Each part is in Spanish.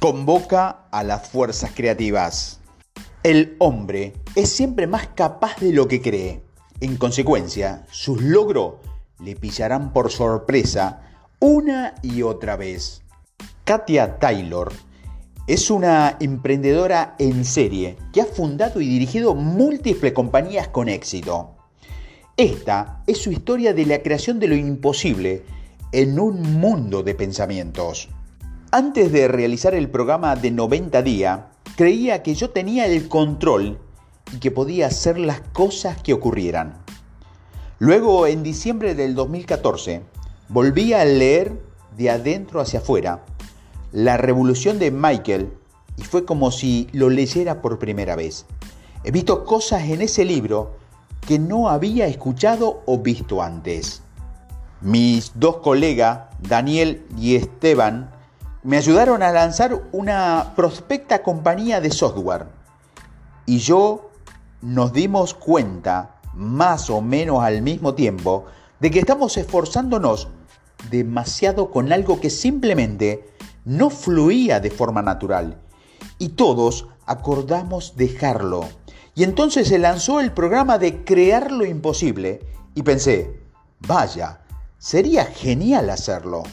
Convoca a las fuerzas creativas. El hombre es siempre más capaz de lo que cree. En consecuencia, sus logros le pillarán por sorpresa una y otra vez. Katia Taylor es una emprendedora en serie que ha fundado y dirigido múltiples compañías con éxito. Esta es su historia de la creación de lo imposible en un mundo de pensamientos. Antes de realizar el programa de 90 días, creía que yo tenía el control y que podía hacer las cosas que ocurrieran. Luego, en diciembre del 2014, volví a leer de adentro hacia afuera La Revolución de Michael y fue como si lo leyera por primera vez. He visto cosas en ese libro que no había escuchado o visto antes. Mis dos colegas, Daniel y Esteban, me ayudaron a lanzar una prospecta compañía de software. Y yo nos dimos cuenta, más o menos al mismo tiempo, de que estamos esforzándonos demasiado con algo que simplemente no fluía de forma natural. Y todos acordamos dejarlo. Y entonces se lanzó el programa de Crear lo Imposible. Y pensé, vaya, Sería genial hacerlo.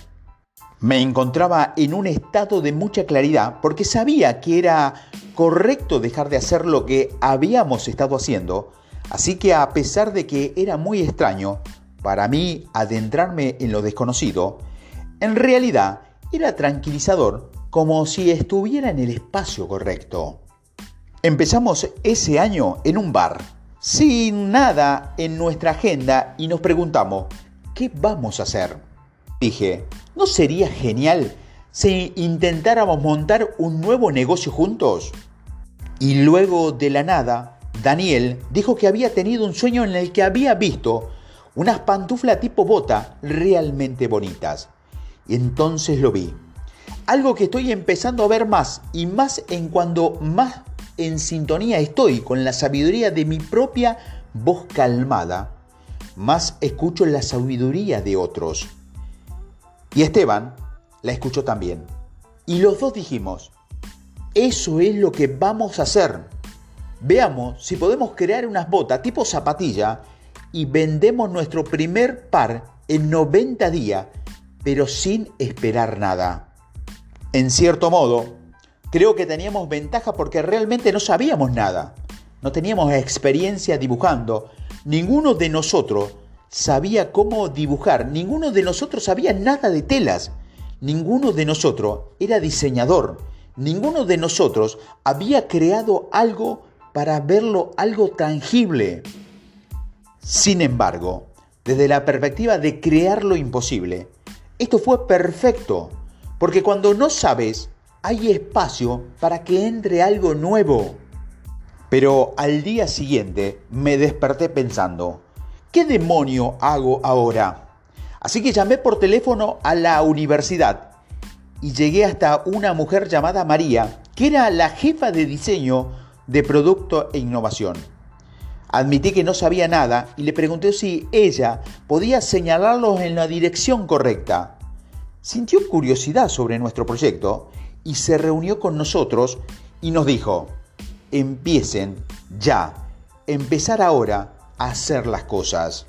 Me encontraba en un estado de mucha claridad porque sabía que era correcto dejar de hacer lo que habíamos estado haciendo, así que a pesar de que era muy extraño para mí adentrarme en lo desconocido, en realidad era tranquilizador como si estuviera en el espacio correcto. Empezamos ese año en un bar, sin nada en nuestra agenda y nos preguntamos, ¿qué vamos a hacer? Dije, ¿no sería genial si intentáramos montar un nuevo negocio juntos? Y luego de la nada, Daniel dijo que había tenido un sueño en el que había visto unas pantuflas tipo bota realmente bonitas. Y entonces lo vi. Algo que estoy empezando a ver más y más en cuando más en sintonía estoy con la sabiduría de mi propia voz calmada más escucho la sabiduría de otros. Y Esteban la escuchó también. Y los dos dijimos, eso es lo que vamos a hacer. Veamos si podemos crear unas botas tipo zapatilla y vendemos nuestro primer par en 90 días, pero sin esperar nada. En cierto modo, creo que teníamos ventaja porque realmente no sabíamos nada. No teníamos experiencia dibujando, Ninguno de nosotros sabía cómo dibujar, ninguno de nosotros sabía nada de telas, ninguno de nosotros era diseñador, ninguno de nosotros había creado algo para verlo algo tangible. Sin embargo, desde la perspectiva de crear lo imposible, esto fue perfecto, porque cuando no sabes, hay espacio para que entre algo nuevo. Pero al día siguiente me desperté pensando, ¿qué demonio hago ahora? Así que llamé por teléfono a la universidad y llegué hasta una mujer llamada María, que era la jefa de diseño de producto e innovación. Admití que no sabía nada y le pregunté si ella podía señalarlos en la dirección correcta. Sintió curiosidad sobre nuestro proyecto y se reunió con nosotros y nos dijo, empiecen ya, empezar ahora hacer las cosas.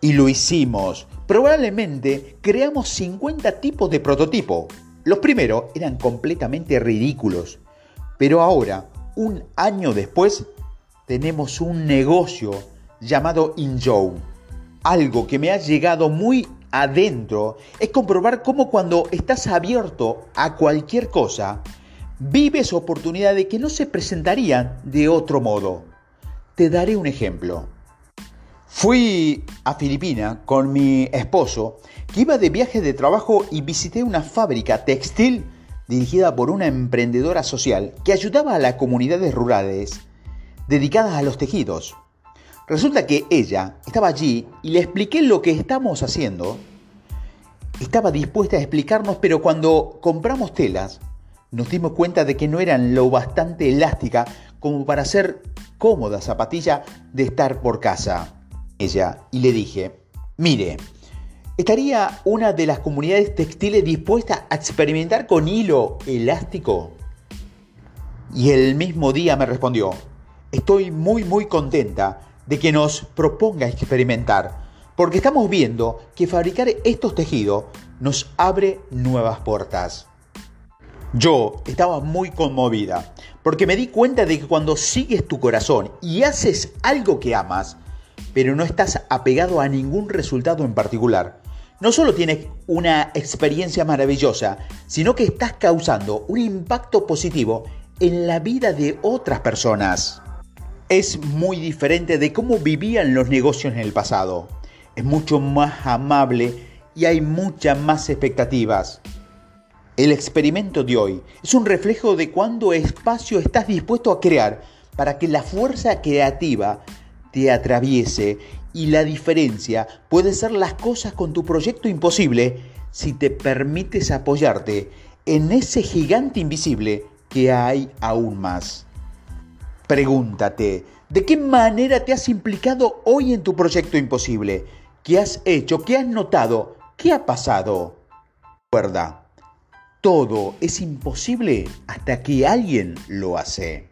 Y lo hicimos. Probablemente creamos 50 tipos de prototipo. Los primeros eran completamente ridículos. Pero ahora, un año después, tenemos un negocio llamado InJoe. Algo que me ha llegado muy adentro es comprobar cómo cuando estás abierto a cualquier cosa, vives oportunidades que no se presentarían de otro modo. Te daré un ejemplo. Fui a Filipinas con mi esposo, que iba de viaje de trabajo y visité una fábrica textil dirigida por una emprendedora social que ayudaba a las comunidades rurales dedicadas a los tejidos. Resulta que ella estaba allí y le expliqué lo que estamos haciendo. Estaba dispuesta a explicarnos, pero cuando compramos telas, nos dimos cuenta de que no eran lo bastante elástica como para ser cómoda zapatilla de estar por casa. Y le dije, mire, ¿Estaría una de las comunidades textiles dispuesta a experimentar con hilo elástico? Y el mismo día me respondió, estoy muy muy contenta de que nos proponga experimentar, porque estamos viendo que fabricar estos tejidos nos abre nuevas puertas. Yo estaba muy conmovida, porque me di cuenta de que cuando sigues tu corazón y haces algo que amas, pero no estás apegado a ningún resultado en particular, no solo tienes una experiencia maravillosa, sino que estás causando un impacto positivo en la vida de otras personas. Es muy diferente de cómo vivían los negocios en el pasado. Es mucho más amable y hay muchas más expectativas. El experimento de hoy es un reflejo de cuánto espacio estás dispuesto a crear para que la fuerza creativa te atraviese y la diferencia puede ser las cosas con tu proyecto imposible si te permites apoyarte en ese gigante invisible que hay aún más. Pregúntate, ¿de qué manera te has implicado hoy en tu proyecto imposible? ¿Qué has hecho? ¿Qué has notado? ¿Qué ha pasado? Recuerda, todo es imposible hasta que alguien lo hace.